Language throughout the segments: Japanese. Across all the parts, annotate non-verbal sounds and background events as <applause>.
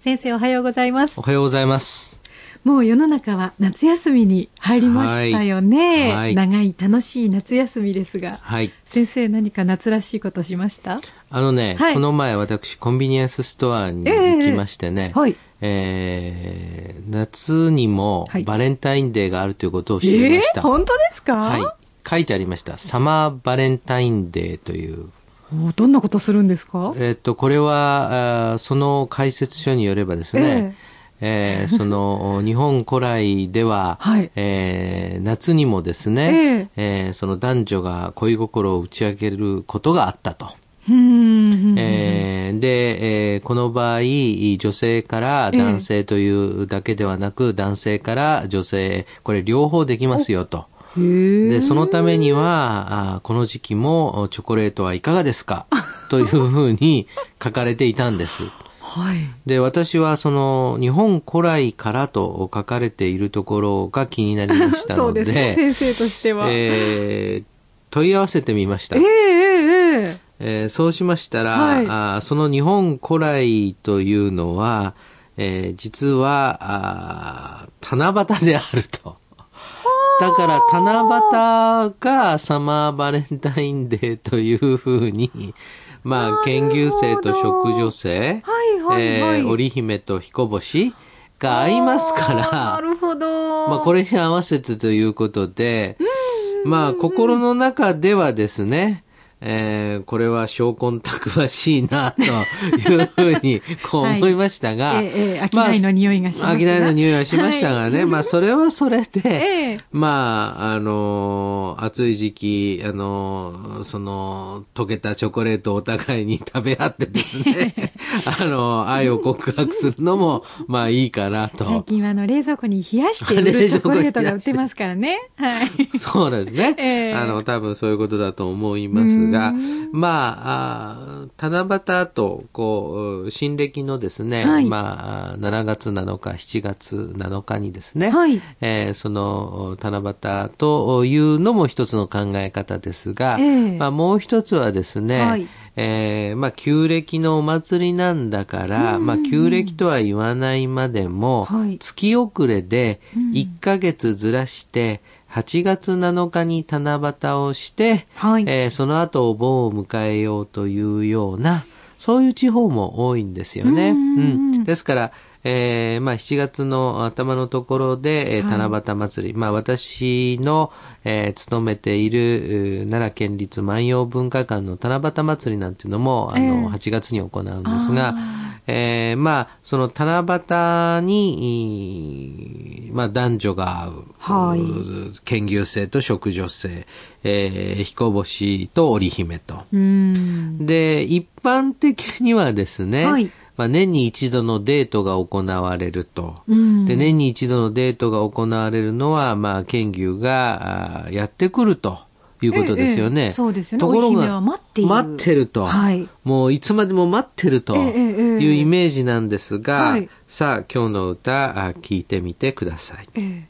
先生おはようございます。おはようございます。もう世の中は夏休みに入りましたよね。はいはい、長い楽しい夏休みですが、はい、先生何か夏らしいことしました？あのね、はい、この前私コンビニエンスストアに行きましてね、えー、はいえー、夏にもバレンタインデーがあるということを知りました。えー、本当ですか？はい。書いてありました。サマーバレンタインデーという。どんなことするんですか？えっと、これは、あその解説書によればですね、えーえー、その日本古来では、はい、えー、夏にもですね、えー、えー、その男女が恋心を打ち明けることがあったと。えー、で、えー、この場合、女性から男性というだけではなく、えー、男性から女性、これ両方できますよと。で、そのためには、あこの時期もチョコレートはいかがですか？<laughs> というふうに書かれていたんです。はい、で私はその日本古来からと書かれているところが気になりましたので <laughs> ね、先生としては、えー、問い合わせてみました。えー、えー、えー、そうしましたら、はい、あその日本古来というのは、えー、実はあ七夕であると。だから七夕がサマーバレンタインデーというふうに、<laughs> まあ、研究生と食女性、はいはいはい、えー、織姫と彦星が合いますから、なるほど。まあ、これに合わせてということで、まあ、心の中ではですね、えー、これは証拠たくましいな、というふうに、こう思いましたが、はい、えー、商いの匂いがしましたが。商いの匂いがしましたがね、はい、まあ、それはそれで、<laughs> えー、まあ、あのー、暑い時期、あのー、その、溶けたチョコレートをお互いに食べ合ってですね、<laughs> あのー、愛を告白するのも、まあ、いいかなと。最近は、あの、冷蔵庫に冷やして売る <laughs> チョコレートが売ってますからね。はい。そうですね。えー、あの、多分そういうことだと思いますが、まあ、あ七夕と、こう、新暦のですね、はい、まあ、7月7日、7月7日にですね、はい、えー、その、七夕というのも一つの考え方ですが、えー、まあ、もう一つはですね、はい、えー、まあ、旧暦のお祭りなんだから、まあ、旧暦とは言わないまでも、月遅れで1ヶ月ずらして、8月7日に七夕をして、はい、えー、その後お盆を迎えようというような、そういう地方も多いんですよね。うん,、ですから、えー、まあ7月の頭のところで、えー、七夕祭り、はい、まあ私の、えー、勤めている奈良県立万葉文化館の七夕祭りなんていうのも、あの、8月に行うんですが、えー、まあ、その七夕に、まあ、男女が会う、はい、研究生と食女性、えー、彦星と織姫と。で、一般的にはですね、はいまあ、年に一度のデートが行われると。で、年に一度のデートが行われるのは、まあ、県牛がやってくると。いうことですよね。ええ、そうですよね。ところが、待って待ってると、はい。もういつまでも待ってるというイメージなんですが、はい、さあ、今日の歌、聞いてみてください。え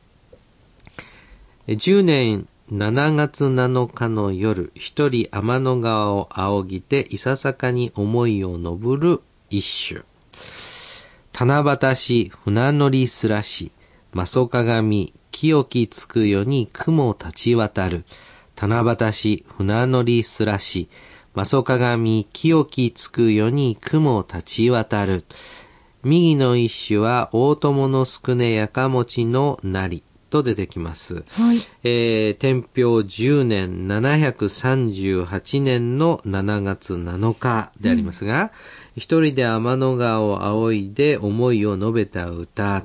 え、10年7月7日の夜、一人天の川を仰ぎて、いささかに思いを昇る一首。七夕し船乗りすらし、まそ鏡、清きつくよに雲立ち渡る。七夕し船乗りすらし、まそ鏡、清きつくよに雲立ち渡る。右の一首は大友のすくねやかもちのなり。と出てきます。はい、えー、天平10年738年の7月7日でありますが、一人で天の川を仰いで思いを述べた歌。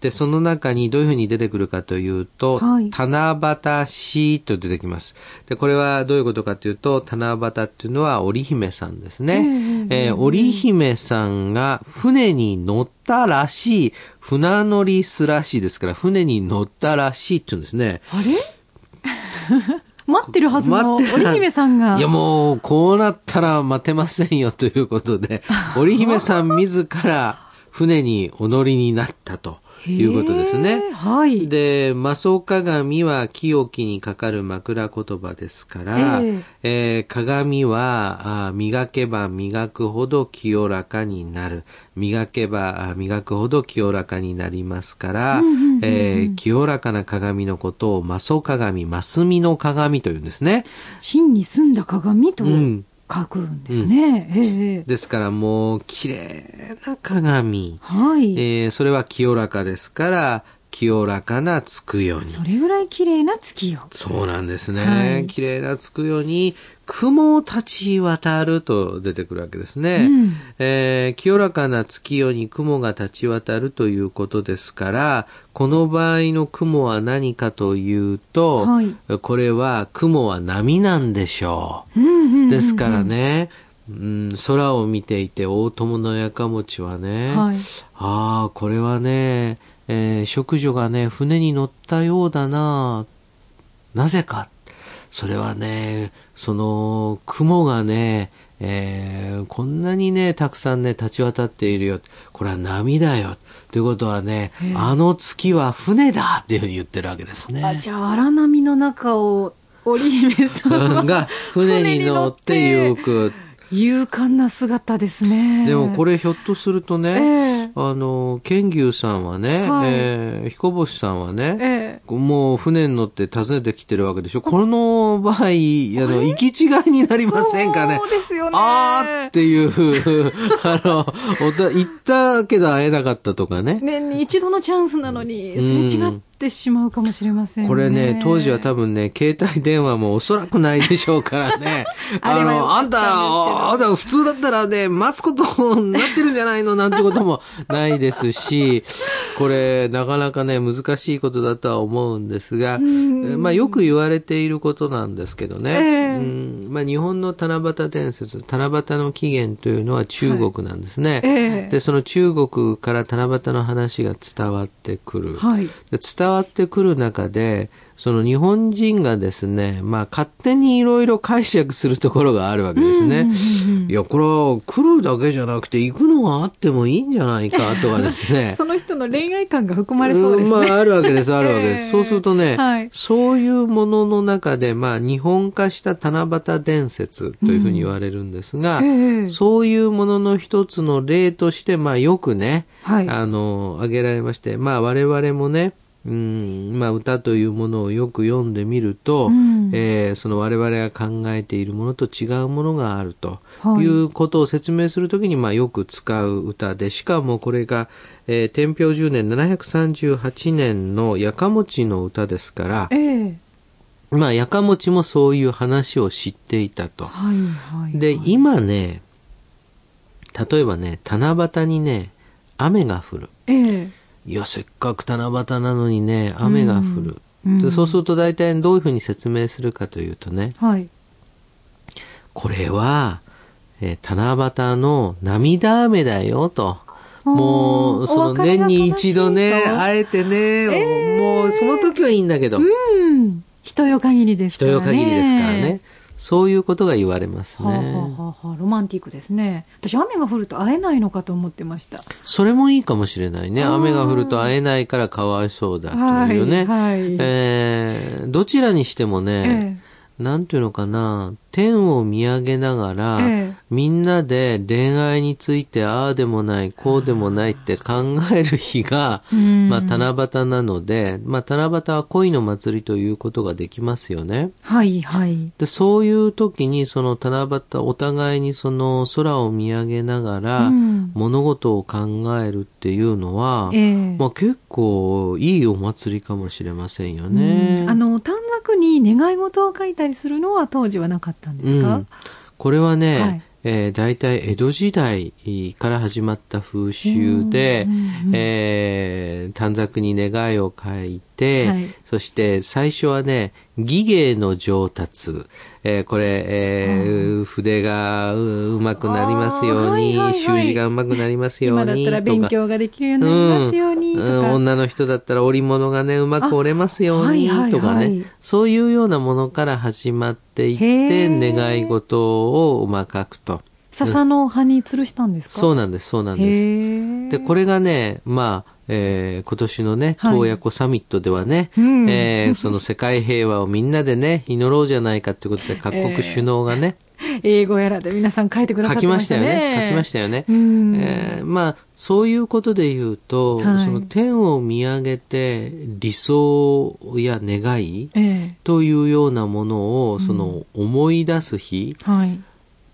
で、その中にどういうふうに出てくるかというと、はい、七夕詩と出てきます。で、これはどういうことかというと、七夕っていうのは織姫さんですね。えー、織姫さんが船に乗ったらしい、船乗りすらしいですから、船に乗ったらしいって言うんですね。あれ？<laughs> 待ってるはずの織姫さんが。いやもう、こうなったら待てませんよということで、織姫さん自ら船にお乗りになったと。いうことですね。はい。で、魔装鏡は清きにかかる枕言葉ですから、えー、えー、鏡はあ磨けば磨くほど清らかになる。磨けば磨くほど清らかになりますから、え清らかな鏡のことを魔装鏡、マスミの鏡というんですね。真に澄んだ鏡と。うん書くんですね。うんえですからもう綺麗な鏡。はい。えー、それは清らかですから、清らかなつくように。それぐらい綺麗な月よ。そうなんですね。はい、綺麗なつくように、雲立ち渡ると出てくるわけですね。うん、えー、清らかな月夜に雲が立ち渡るということですから、この場合の雲は何かというと、はい、これは雲は波なんでしょう。うんうんうんうん、ですからね、うん、空を見ていて大友のやかもちはね、はい、ああ、これはね、えー、食女がね、船に乗ったようだななぜか。それはね、その、雲がね、えー、こんなにね、たくさんね、立ち渡っているよ。これは波だよ。ということはね、あの月は船だっていうふうに言ってるわけですね。あじゃあ荒波の中を織姫さんが <laughs> 船に乗って行く。勇敢な姿ですね。でもこれひょっとするとね、えー、あの、剣牛さんはね、はい、えー、彦星さんはね、えー、もう船に乗って訪ねてきてるわけでしょ。この場合、あの、行き違いになりませんかね。そうですよね。あーっていう、<laughs> あの、行ったけど会えなかったとかね。年に一度のチャンスなのに、すれ違ってってしまうかもしれません、ね、これね、当時は多分ね、携帯電話もおそらくないでしょうからね。<laughs> あの、あんた、あんた普通だったらね、待つことになってるんじゃないの？なんてこともないですし、<laughs> これ、なかなかね、難しいことだとは思うんですが、まあよく言われていることなんですけどね。えー、うん。まあ日本の七夕伝説、七夕の起源というのは中国なんですね。はいえ。ー、で、その中国から七夕の話が伝わってくる。はい、で伝伝わってくる中で、その日本人がですね、まあ勝手にいろいろ解釈するところがあるわけですね。いや、これは来るだけじゃなくて行くのはあってもいいんじゃないかとかですね。<laughs> その人の恋愛感が含まれそうですね。まああるわけです、あるわけです。そうするとね、はい、そういうものの中で、まあ日本化した七夕伝説というふうに言われるんですが、うん、そういうものの一つの例として、まあよくね、はい、あの、挙げられまして、まあ我々もね、うん。まあ、歌というものをよく読んでみると、うん、えー、その我々が考えているものと違うものがあるとい。うことを説明するときに、まあ、よく使う歌で、しかもこれが、えー、天平10年738年のやかもちの歌ですから、えーまあ、やかもちもそういう話を知っていたと。はいはいはい、で、今ね、例えばね、七夕にね、雨が降る。えーいや、せっかく七夕なのにね、雨が降る。うん、でそうすると大体どういうふうに説明するかというとね、はい、これは、えー、七夕の涙雨だよと。もう、その年に一度ね、会えてね、えー、もうその時はいいんだけど。うん。人よ限りですからね。人よ限りですからね。そういうことが言われますね。はあはあはあ、ロマンティックですね。私、雨が降ると会えないのかと思ってました。それもいいかもしれないね。雨が降ると会えないからかわいそうだというね。はい、はい、えー、どちらにしてもね、えー、なんていうのかな、天を見上げながら、ええ、みんなで恋愛についてああでもない、こうでもないって考える日が、まあ、七夕なので、まあ、七夕は恋の祭りということができますよね。はいはい。で、そういう時に、その七夕、お互いにその空を見上げながら、物事を考えるっていうのは、え、まあ、結構いいお祭りかもしれませんよね。あの、短冊に願い事を書いたりするのは当時はなかったったんですか、うん、これはね、はい。えー、大体江戸時代から始まった風習で、えー、短冊に願いを書いて、はい、そして最初はね、技芸の上達、えー、これ、えー、筆がうまくなりますように、習字がうまくなりますように。今だったら勉強ができるようになりますように、うん、女の人だったら織物がね、うまく織れますように、とかね、そういうようなものから始まっていって、願い事を、まあ、書くと。笹の葉に吊るしたんですか？そうなんです、そうなんです。で、これがね、まあ、えー、今年のね、洞爺湖サミットではね、はい、えー、その世界平和をみんなでね、祈ろうじゃないかということで、各国首脳がね、えー、英語やらで皆さん書いてくださってましたね。書きましたよね。書きましたよね。えー、まあ、そういうことで言うと、はい、その天を見上げて理想や願い、というようなものを、その思い出す日、はい、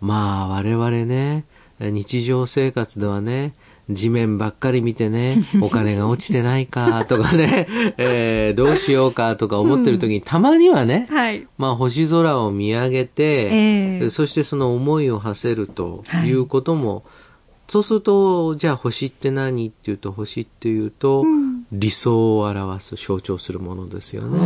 まあ、我々ね、日常生活ではね、地面ばっかり見てね、<laughs> お金が落ちてないかとかね、えー、どうしようかとか思ってる時に、うん、たまにはね、はい、まあ星空を見上げて、えー、そしてその思いを馳せるということも、はい、そうすると、じゃあ星って何っていうと、星っていうと、うん、理想を表す、象徴するものですよね。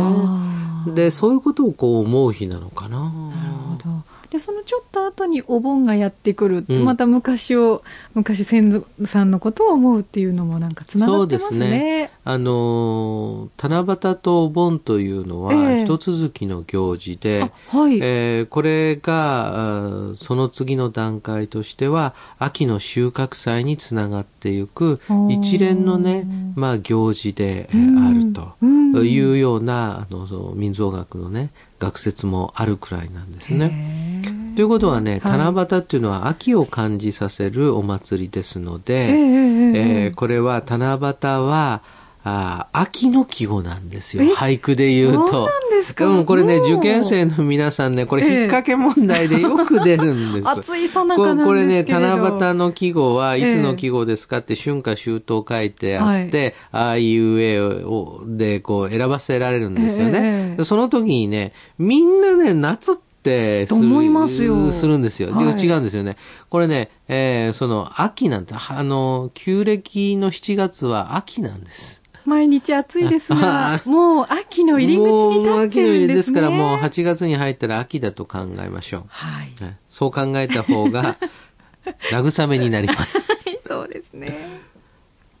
で、そういうことをこう思う日なのかな。なるほど。でそのちょっと後にお盆がやってくる、うん、また昔を昔先祖さんのことを思うっていうのもなんかつながってますね。そうですね。あの七夕とお盆というのは一続きの行事で、えー、はい、えー、これがその次の段階としては秋の収穫祭につながっていく一連のね、まあ行事であるというような、あの民族学のね学説もあるくらいなんですね。ということはね、七夕っていうのは秋を感じさせるお祭りですので、えー、えー、これは七夕は、あ秋の季語なんですよ。俳句で言うと。ですか？うん、これね、受験生の皆さんね、これ引っ掛け問題でよく出るんです。<laughs> 暑いさなかこれね、七夕の季語はいつの季語ですかって春夏秋冬書いてあって、はい、ああいう絵をでこう選ばせられるんですよね。えー、その時にね、みんなね、夏ってってするするんですよ、はい、違うんですよね。これね、えー、その秋なんて、あの、旧暦の7月は秋なんです。毎日暑いですが、<laughs> もう秋の入り口に立ってるんですね。もう秋の入りですから、もう8月に入ったら秋だと考えましょう。はい。そう考えた方が、<laughs> 慰めになります。はい、そうですね。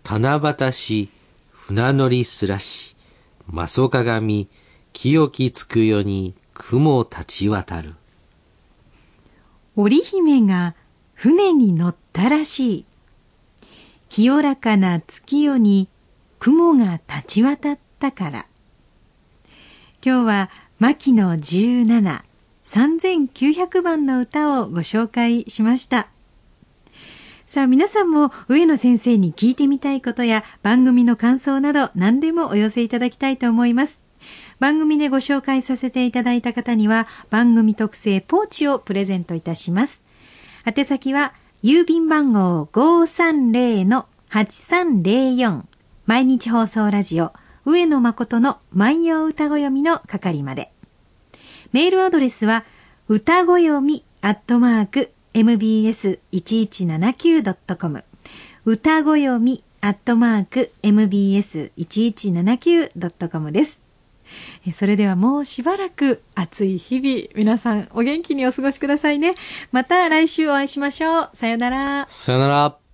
七夕し、船乗りすらし、まそかがみ、清きつくよに、雲立ち渡る。織姫が船に乗ったらしい。清らかな月夜に雲が立ち渡ったから。今日は牧野17、3900番の歌をご紹介しました。さあ皆さんも上野先生に聞いてみたいことや番組の感想など何でもお寄せいただきたいと思います。番組でご紹介させていただいた方には番組特製ポーチをプレゼントいたします。宛先は郵便番号530-8304毎日放送ラジオ上野誠の万葉歌子読みの係まで。メールアドレスは歌子読みアットマーク mbs1179.com 歌子読みアットマーク mbs1179.com です。それではもうしばらく暑い日々、皆さんお元気にお過ごしくださいね。また来週お会いしましょう。さよなら。さよなら。